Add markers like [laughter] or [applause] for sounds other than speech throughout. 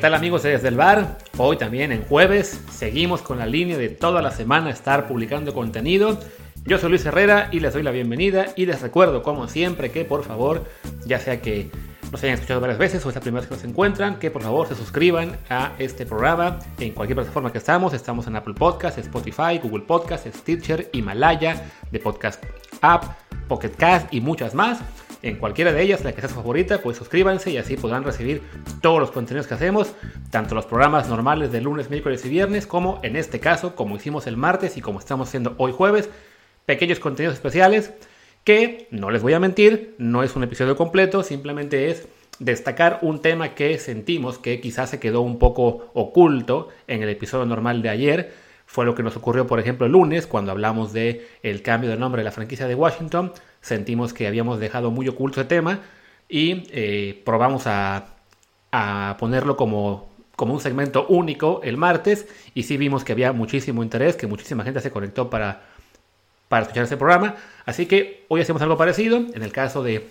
tal amigos de Desde el Bar? Hoy también en jueves seguimos con la línea de toda la semana estar publicando contenido. Yo soy Luis Herrera y les doy la bienvenida y les recuerdo como siempre que por favor, ya sea que nos hayan escuchado varias veces o es la primera vez que nos encuentran, que por favor se suscriban a este programa en cualquier plataforma que estamos. Estamos en Apple Podcasts, Spotify, Google Podcasts, Stitcher, Himalaya, de Podcast App, Pocket Cast y muchas más. En cualquiera de ellas, la que sea su favorita, pues suscríbanse y así podrán recibir todos los contenidos que hacemos, tanto los programas normales de lunes, miércoles y viernes, como en este caso, como hicimos el martes y como estamos haciendo hoy jueves, pequeños contenidos especiales que, no les voy a mentir, no es un episodio completo, simplemente es destacar un tema que sentimos que quizás se quedó un poco oculto en el episodio normal de ayer. Fue lo que nos ocurrió, por ejemplo, el lunes, cuando hablamos de el cambio de nombre de la franquicia de Washington. Sentimos que habíamos dejado muy oculto el tema y eh, probamos a, a ponerlo como, como un segmento único el martes y sí vimos que había muchísimo interés, que muchísima gente se conectó para para escuchar este programa. Así que hoy hacemos algo parecido. En el caso de,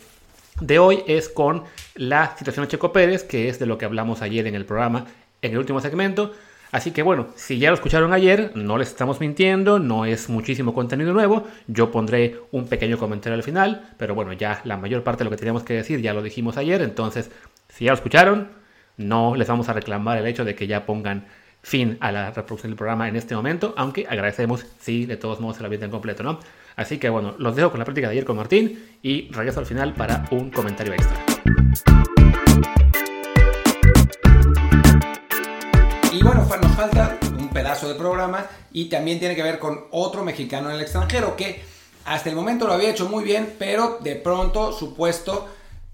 de hoy es con la situación de Checo Pérez, que es de lo que hablamos ayer en el programa, en el último segmento. Así que bueno, si ya lo escucharon ayer, no les estamos mintiendo, no es muchísimo contenido nuevo. Yo pondré un pequeño comentario al final, pero bueno, ya la mayor parte de lo que teníamos que decir ya lo dijimos ayer. Entonces, si ya lo escucharon, no les vamos a reclamar el hecho de que ya pongan fin a la reproducción del programa en este momento, aunque agradecemos si de todos modos se la en completo, ¿no? Así que bueno, los dejo con la práctica de ayer con Martín y regreso al final para un comentario extra. Nos falta un pedazo de programa y también tiene que ver con otro mexicano en el extranjero que hasta el momento lo había hecho muy bien, pero de pronto su puesto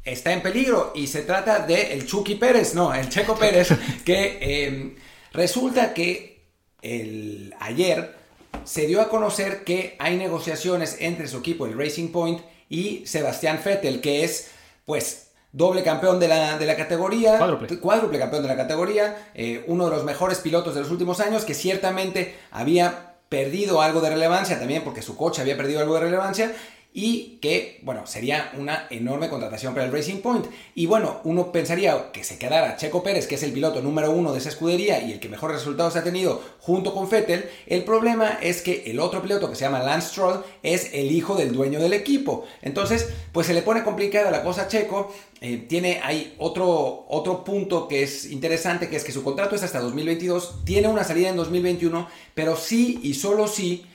está en peligro y se trata de el Chucky Pérez, no, el Checo [laughs] Pérez, que eh, Resulta que el, ayer se dio a conocer que hay negociaciones entre su equipo, el Racing Point, y Sebastián Vettel, que es, pues, doble campeón de la, de la categoría, cuádruple. campeón de la categoría, eh, uno de los mejores pilotos de los últimos años, que ciertamente había perdido algo de relevancia también, porque su coche había perdido algo de relevancia, y que, bueno, sería una enorme contratación para el Racing Point. Y bueno, uno pensaría que se quedara Checo Pérez, que es el piloto número uno de esa escudería y el que mejores resultados ha tenido junto con Vettel. El problema es que el otro piloto que se llama Lance Stroll es el hijo del dueño del equipo. Entonces, pues se le pone complicada la cosa a Checo. Eh, tiene ahí otro, otro punto que es interesante, que es que su contrato es hasta 2022, tiene una salida en 2021, pero sí y solo sí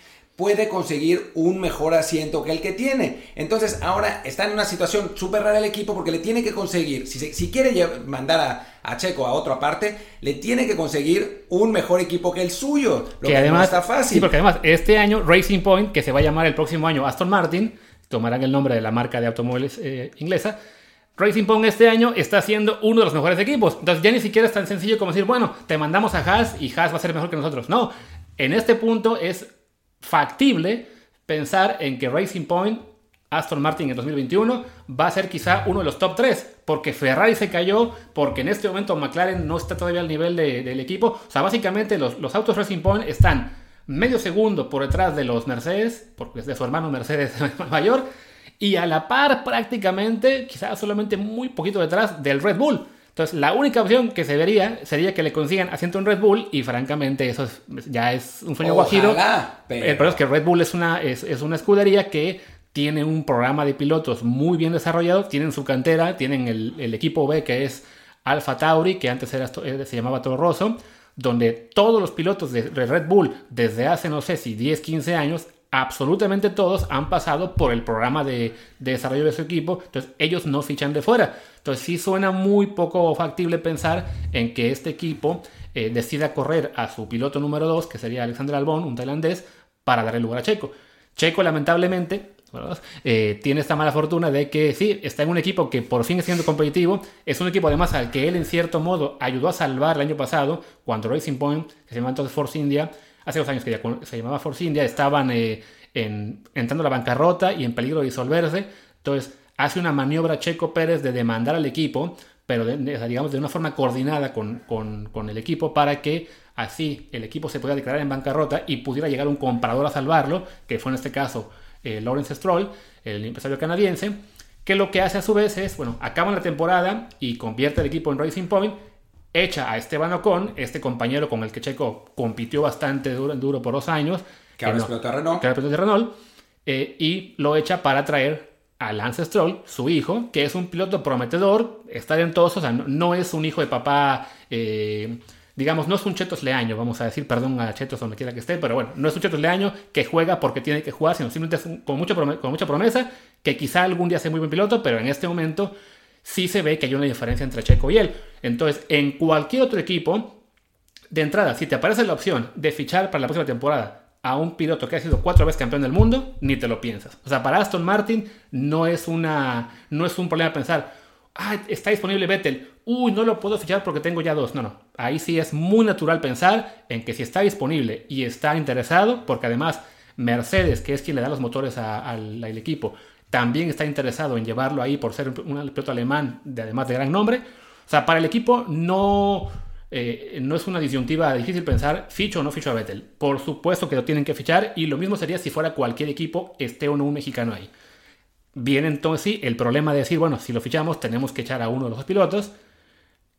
puede conseguir un mejor asiento que el que tiene. Entonces ahora está en una situación súper rara el equipo porque le tiene que conseguir, si, quiere mandar a, Checo a otra parte, le tiene que conseguir un mejor equipo que el suyo. Lo que, además está fácil. Sí, porque además este año Racing Point, que se va a llamar el próximo año Aston Martin, tomarán el nombre de la marca de automóviles eh, inglesa. Racing Point este año está siendo uno de los mejores equipos. Entonces ya ni siquiera es tan sencillo como decir, bueno, te mandamos a Haas y Haas va a ser mejor que nosotros. No, en este punto es factible pensar en que Racing Point, Aston Martin en 2021, va a ser quizá uno de los top 3, porque Ferrari se cayó, porque en este momento McLaren no está todavía al nivel del equipo. O sea, básicamente los, los, autos Racing Point están medio segundo por detrás de los Mercedes, porque es de su hermano Mercedes mayor, y a la par prácticamente, quizá solamente muy poquito detrás del Red Bull. Entonces, la única opción que se vería sería que le consigan asiento en Red Bull y francamente eso ya es un sueño guajiro. Pero... El problema es que Red Bull es una, es, una escudería que tiene un programa de pilotos muy bien desarrollado, tienen su cantera, tienen el, equipo B que es Alfa Tauri, que antes era, eh, se llamaba Toro Rosso, donde todos los pilotos de Red Bull desde hace no sé si 10, 15 años absolutamente todos han pasado por el programa de, desarrollo de su equipo, entonces ellos no fichan de fuera. Entonces sí suena muy poco factible pensar en que este equipo eh, decida correr a su piloto número 2, que sería Alexander Albon, un tailandés, para darle lugar a Checo. Checo lamentablemente eh, tiene esta mala fortuna de que sí, está en un equipo que por fin es siendo competitivo, es un equipo además al que él en cierto modo ayudó a salvar el año pasado, cuando Racing Point, que se llama entonces Force India, hace dos años que ya se llamaba Force India, estaban eh, entrando a la bancarrota y en peligro de disolverse. Entonces hace una maniobra Checo Pérez de demandar al equipo, pero digamos de una forma coordinada con, el equipo para que así el equipo se pudiera declarar en bancarrota y pudiera llegar un comprador a salvarlo, que fue en este caso eh, Lawrence Stroll, el empresario canadiense, que lo que hace a su vez es, bueno, acaba la temporada y convierte el equipo en Racing Point echa a Esteban Ocon, este compañero con el que Checo compitió bastante duro, duro por dos años. Que ahora es piloto de Renault. Que ahora es piloto de Renault. eh, y lo echa para traer a Lance Stroll, su hijo, que es un piloto prometedor, está talentoso, o sea, no, no es un hijo de papá, eh, digamos, no es un Chetos Leaño, vamos a decir, perdón a Chetos donde quiera que esté, pero bueno, no es un Chetos Leaño que juega porque tiene que jugar, sino simplemente es un- con, mucho con mucha promesa, que quizá algún día sea muy buen piloto, pero en este momento sí se ve que hay una diferencia entre Checo y él. Entonces, en cualquier otro equipo, de entrada, si te aparece la opción de fichar para la próxima temporada a un piloto que ha sido cuatro veces campeón del mundo, ni te lo piensas. O sea, para Aston Martin no es, una, no es un problema pensar, ah, está disponible Vettel, uy, no lo puedo fichar porque tengo ya dos. No, no. Ahí sí es muy natural pensar en que si está disponible y está interesado, porque además Mercedes, que es quien le da los motores al equipo, también está interesado en llevarlo ahí por ser un, piloto alemán, de, además de gran nombre. O sea, para el equipo no, eh, no es una disyuntiva difícil pensar, ficho o no ficho a Vettel. Por supuesto que lo tienen que fichar y lo mismo sería si fuera cualquier equipo, esté o no un mexicano ahí. Viene entonces sí el problema de decir, bueno, si lo fichamos tenemos que echar a uno de los pilotos.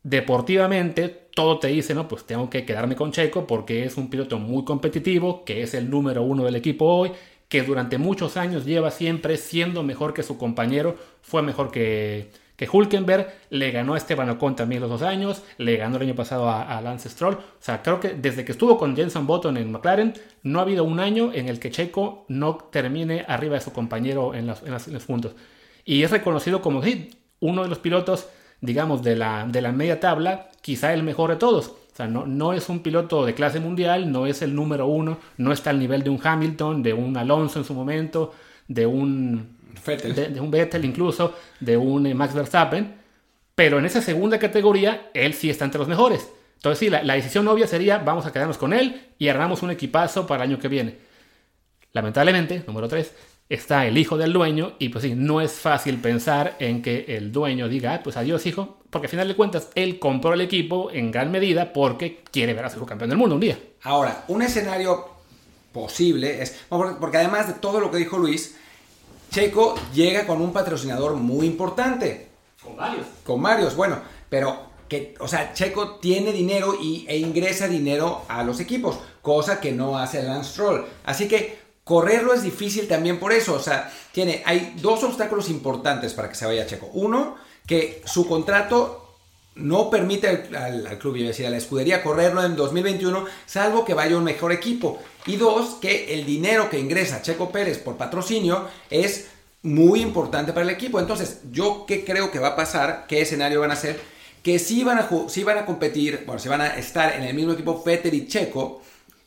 Deportivamente, todo te dice, no, pues tengo que quedarme con Checo porque es un piloto muy competitivo, que es el número uno del equipo hoy, que durante muchos años lleva siempre siendo mejor que su compañero, fue mejor que, que Hulkenberg, le ganó a Esteban Ocon también los dos años, le ganó el año pasado a, Lance Stroll. O sea, creo que desde que estuvo con Jenson Button en McLaren, no ha habido un año en el que Checo no termine arriba de su compañero en, las- en los puntos. Y es reconocido como uno de los pilotos, digamos, de la, de la media tabla, quizá el mejor de todos. O sea, no, no es un piloto de clase mundial, no es el número uno, no está al nivel de un Hamilton, de un Alonso en su momento, de un Vettel. de, de un Vettel incluso, de un eh, Max Verstappen, pero en esa segunda categoría él sí está entre los mejores. Entonces sí, la, la decisión obvia sería vamos a quedarnos con él y armamos un equipazo para el año que viene. Lamentablemente, número 3, está el hijo del dueño y pues sí, no es fácil pensar en que el dueño diga, "Ah, pues adiós hijo, porque al final de cuentas él compró el equipo en gran medida porque quiere ver a su hijo campeón del mundo un día. Ahora, un escenario posible es, porque además de todo lo que dijo Luis, Checo llega con un patrocinador muy importante, Con varios. con varios, bueno, pero que, o sea, Checo tiene dinero y, e ingresa dinero a los equipos, cosa que no hace Lance Stroll. Así que correrlo es difícil también por eso, o sea, tiene, hay dos obstáculos importantes para que se vaya Checo. Uno, que su contrato no permite al, club, iba a decir, a la escudería correrlo en 2021, salvo que vaya un mejor equipo. Y dos, que el dinero que ingresa Checo Pérez por patrocinio es muy importante para el equipo. Entonces, yo qué creo que va a pasar, qué escenario van a ser, que sí van a, sí van a competir, bueno, si van a estar en el mismo equipo Vettel y Checo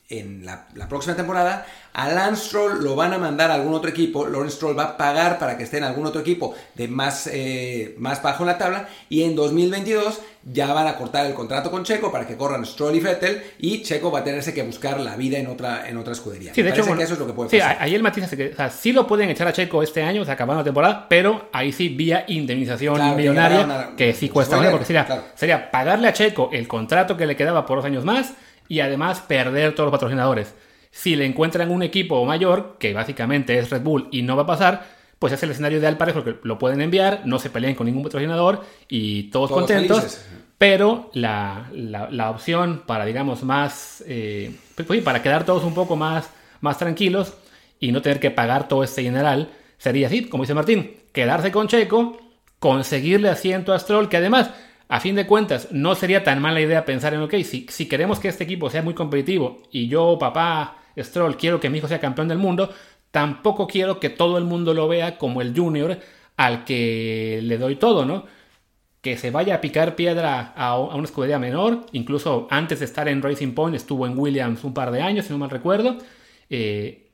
en la, la próxima temporada, a Lance Stroll lo van a mandar a algún otro equipo, Lawrence Stroll va a pagar para que esté en algún otro equipo de más, eh, más bajo en la tabla y en 2022 ya van a cortar el contrato con Checo para que corran Stroll y Vettel y Checo va a tenerse que buscar la vida en otra, en otra escudería. Sí, de hecho, parece bueno, que eso es lo que puede sí, pasar. ahí el matiz es que o sea, sí lo pueden echar a Checo este año, o sea, acabando la temporada, pero ahí sí vía indemnización Claro, millonaria, que sí cuesta porque sería, claro. sería pagarle a Checo el contrato que le quedaba por dos años más y además perder todos los patrocinadores. Si le encuentran un equipo mayor, que básicamente es Red Bull y no va a pasar, pues es el escenario ideal para eso, porque lo pueden enviar, no se pelean con ningún patrocinador y todos, Todos contentos. felices. Pero la, la- la opción para, digamos, más. eh, pues, para quedar todos un poco más, más tranquilos y no tener que pagar todo este general sería así, como dice Martín: quedarse con Checo, conseguirle asiento a Stroll, que además, a fin de cuentas, no sería tan mala idea pensar en, ok, si, si queremos que este equipo sea muy competitivo y yo, papá Stroll, quiero que mi hijo sea campeón del mundo, tampoco quiero que todo el mundo lo vea como el junior al que le doy todo, ¿no? que se vaya a picar piedra a, una escudería menor. Incluso antes de estar en Racing Point estuvo en Williams un par de años, si no mal recuerdo. Eh,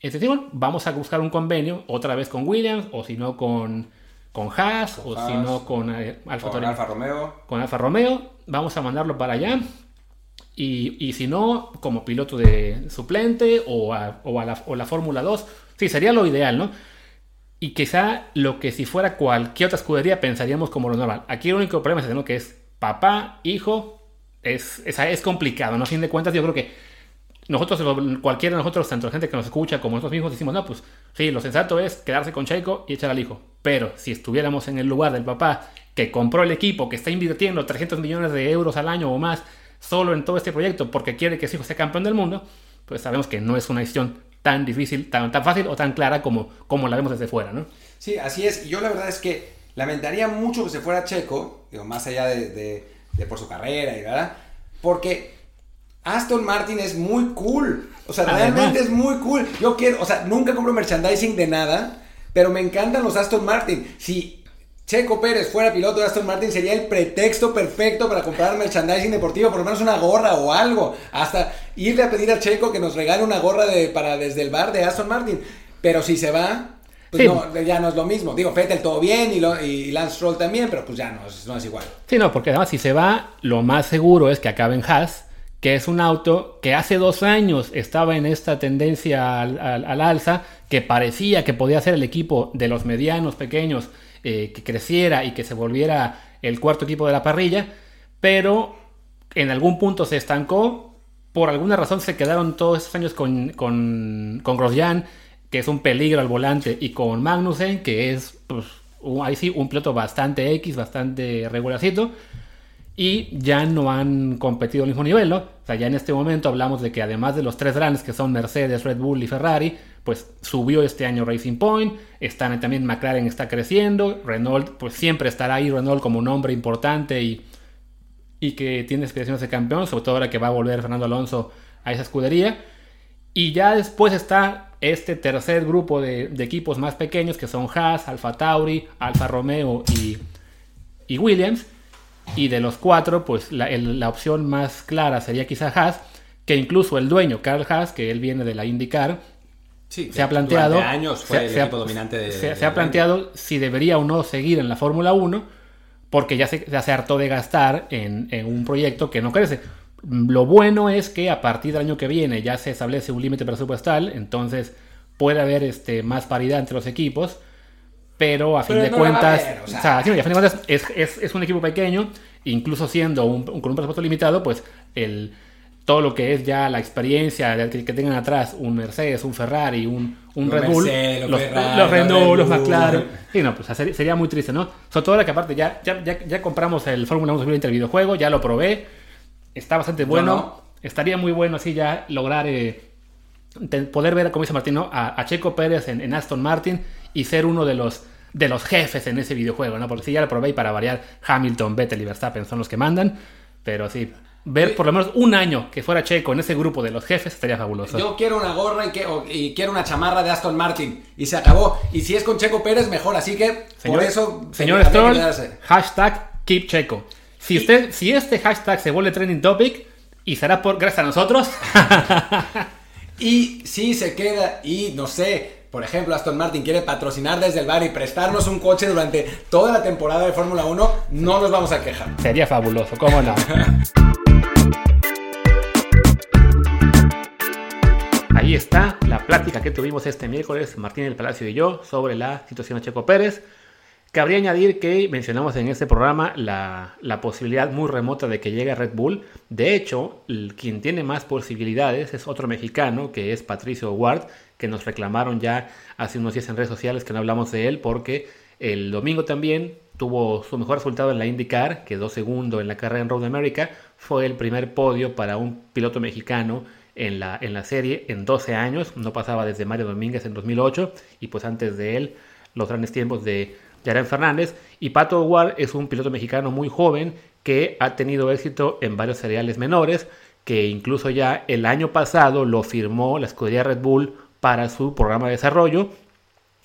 es decir, bueno, vamos a buscar un convenio otra vez con Williams, o si no con, con Haas, o si no con eh, Alfa, Con Romeo. con Alfa Romeo. Vamos a mandarlo para allá. Y, y si no, como piloto de suplente o a, o a la, o la Fórmula 2. Sí, sería lo ideal, ¿no? Y quizá lo que si fuera cualquier otra escudería pensaríamos como lo normal. Aquí el único problema es ¿no? que es papá, hijo, es, es, es complicado, ¿no? A fin de cuentas yo creo que nosotros, cualquiera de nosotros, tanto la gente que nos escucha como nosotros mismos, decimos, no, pues sí, lo sensato es quedarse con Checo y echar al hijo. Pero si estuviéramos en el lugar del papá que compró el equipo, que está invirtiendo 300 millones de euros al año o más solo en todo este proyecto porque quiere que su hijo sea campeón del mundo, pues sabemos que no es una decisión tan difícil, tan, tan fácil o tan clara como, como la vemos desde fuera, ¿no? Sí, así es. Yo la verdad es que lamentaría mucho que se fuera Checo, digo, más allá de, de, por su carrera y verdad, porque Aston Martin es muy cool. O sea, realmente es muy cool. Yo quiero, o sea, nunca compro merchandising de nada, pero me encantan los Aston Martin. Si Checo Pérez fuera piloto de Aston Martin, sería el pretexto perfecto para comprar merchandising deportivo, por lo menos una gorra o algo. Hasta irle a pedir a Checo que nos regale una gorra de, para desde el bar de Aston Martin. Pero si se va, pues no, ya no es lo mismo. Digo, Fettel todo bien y, y Lance Stroll también, pero pues ya no, no es igual. Sí, no, porque además si se va, lo más seguro es que acabe en Haas que es un auto que hace dos años estaba en esta tendencia al, alza, que parecía que podía ser el equipo de los medianos pequeños eh, que creciera y que se volviera el cuarto equipo de la parrilla, pero en algún punto se estancó, por alguna razón se quedaron todos esos años con, con, con Grosjean, que es un peligro al volante, y con Magnussen, que es, pues, ahí sí, un piloto bastante X, bastante regularcito y ya no han competido al mismo nivel. O sea, ya en este momento hablamos de que además de los tres grandes que son Mercedes, Red Bull y Ferrari, pues subió este año Racing Point, están también McLaren está creciendo, Renault pues siempre estará ahí Renault como un hombre importante y, y que tiene aspiraciones de campeón, sobre todo ahora que va a volver Fernando Alonso a esa escudería. Y ya después está este tercer grupo de, de equipos más pequeños que son Haas, Alfa Tauri, Alfa Romeo y, y Williams y de los cuatro, pues la, la opción más clara sería quizá Haas, que incluso el dueño, Carl Haas, que él viene de la IndyCar, se ha planteado. años fue el equipo dominante de, se, ha planteado si debería o no seguir en la Fórmula 1, porque ya se, ya se hartó de gastar en, en, un proyecto que no crece. Lo bueno es que a partir del año que viene ya se establece un límite presupuestal, entonces puede haber este, más paridad entre los equipos pero a fin de cuentas, o sea, a fin de cuentas es, es, es, un equipo pequeño, incluso siendo un, con un presupuesto limitado, pues el, todo lo que es ya la experiencia que, que tengan atrás un Mercedes, un Ferrari, un, un Red Bull, los, los, Renault, los McLaren, sí, no, pues sería, muy triste, ¿no? Sobre todo que aparte ya, ya, ya, ya compramos el Fórmula 1 2020 el videojuego, ya lo probé, está bastante bueno, estaría muy bueno así ya lograr... Eh, poder ver, como dice Martino, a, a Checo Pérez en, en, Aston Martin y ser uno de los de los jefes en ese videojuego, ¿no? Porque si ya lo probé y para variar, Hamilton, Vettel y Verstappen son los que mandan, pero sí, ver por lo menos un año que fuera Checo en ese grupo de los jefes estaría fabuloso. Yo quiero una gorra y, quiero una chamarra de Aston Martin y se acabó. Y si es con Checo Pérez, mejor, así que por eso... Señor Stroll, hashtag Keep Checo. Si, usted, si este hashtag se vuelve trending topic y será por gracias a nosotros... [laughs] y si se queda y no sé por ejemplo, Aston Martin quiere patrocinar desde el bar y prestarnos un coche durante toda la temporada de Fórmula 1, no nos vamos a quejar. Sería fabuloso, ¿cómo no? [laughs] Ahí está la plática que tuvimos este miércoles, Martín del Palacio y yo, sobre la situación de Checo Pérez. Cabría añadir que mencionamos en este programa la, la, posibilidad muy remota de que llegue a Red Bull. De hecho, quien tiene más posibilidades es otro mexicano, que es Patricio Ward, que nos reclamaron ya hace unos días en redes sociales que no hablamos de él porque el domingo también tuvo su mejor resultado en la IndyCar, quedó segundo en la carrera en Road America, fue el primer podio para un piloto mexicano en la, en la serie en 12 años, no pasaba desde Mario Domínguez en 2008 y pues antes de él los grandes tiempos de Yaren Fernández. Y Pato Ward es un piloto mexicano muy joven que ha tenido éxito en varios cereales menores, que incluso ya el año pasado lo firmó la escudería Red Bull para su programa de desarrollo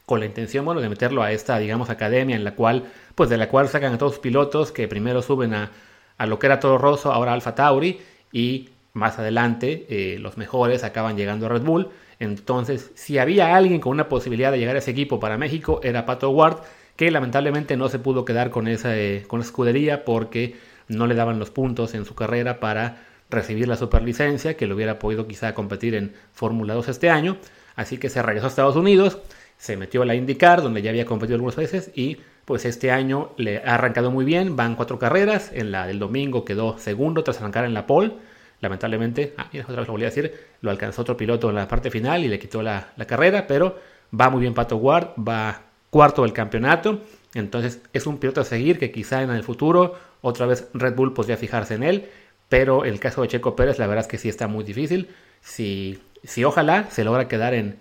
con la intención bueno de meterlo a esta digamos academia en la cual pues de la cual sacan a todos los pilotos que primero suben a, a lo que era Toro Rosso ahora Alfa Tauri y más adelante eh, los mejores acaban llegando a Red Bull. Entonces si había alguien con una posibilidad de llegar a ese equipo para México era Pato Ward que lamentablemente no se pudo quedar con esa eh, con escudería porque no le daban los puntos en su carrera para recibir la superlicencia que le hubiera podido quizá competir en Fórmula 2 este año Así que se regresó a Estados Unidos, se metió a la IndyCar, donde ya había competido algunas veces, y pues este año le ha arrancado muy bien. Van cuatro carreras. En la del domingo quedó segundo tras arrancar en la pole. Lamentablemente, ah, otra vez lo volví a decir, lo alcanzó otro piloto en la parte final y le quitó la, la carrera, pero va muy bien Pato Ward, va cuarto del campeonato. Entonces es un piloto a seguir que quizá en el futuro otra vez Red Bull podría fijarse en él. Pero el caso de Checo Pérez, la verdad es que sí está muy difícil. Si, si ojalá se logra quedar en,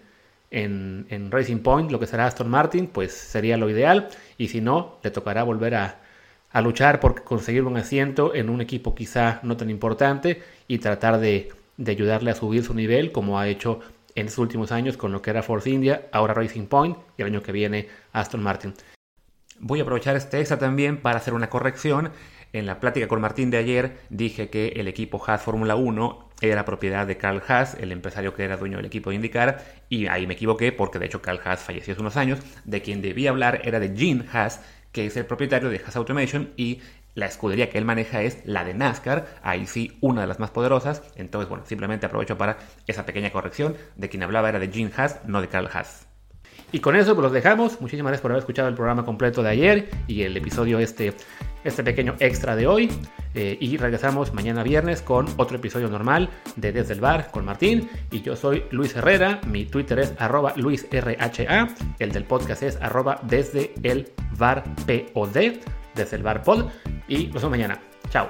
en, Racing Point, lo que será Aston Martin, pues sería lo ideal. Y si no, le tocará volver a, luchar por conseguir un asiento en un equipo quizá no tan importante y tratar de, de ayudarle a subir su nivel como ha hecho en sus últimos años con lo que era Force India, ahora Racing Point y el año que viene Aston Martin. Voy a aprovechar este extra también para hacer una corrección. En la plática con Martín de ayer dije que el equipo Haas Fórmula 1 era propiedad de Carl Haas, el empresario que era dueño del equipo de IndyCar, y ahí me equivoqué porque de hecho Carl Haas falleció hace unos años. De quien debía hablar era de Gene Haas, que es el propietario de Haas Automation y la escudería que él maneja es la de NASCAR, ahí sí una de las más poderosas. Entonces, bueno, simplemente aprovecho para esa pequeña corrección. De quien hablaba era de Gene Haas, no de Carl Haas. Y con eso pues los dejamos. Muchísimas gracias por haber escuchado el programa completo de ayer y el episodio este, este pequeño extra de hoy. Eh, y regresamos mañana viernes con otro episodio normal de Desde el Bar con Martín. Y yo soy Luis Herrera. Mi Twitter es arroba LuisRHA. El del podcast es arroba desde el bar POD. Desde el bar pod. Y nos vemos mañana. Chao.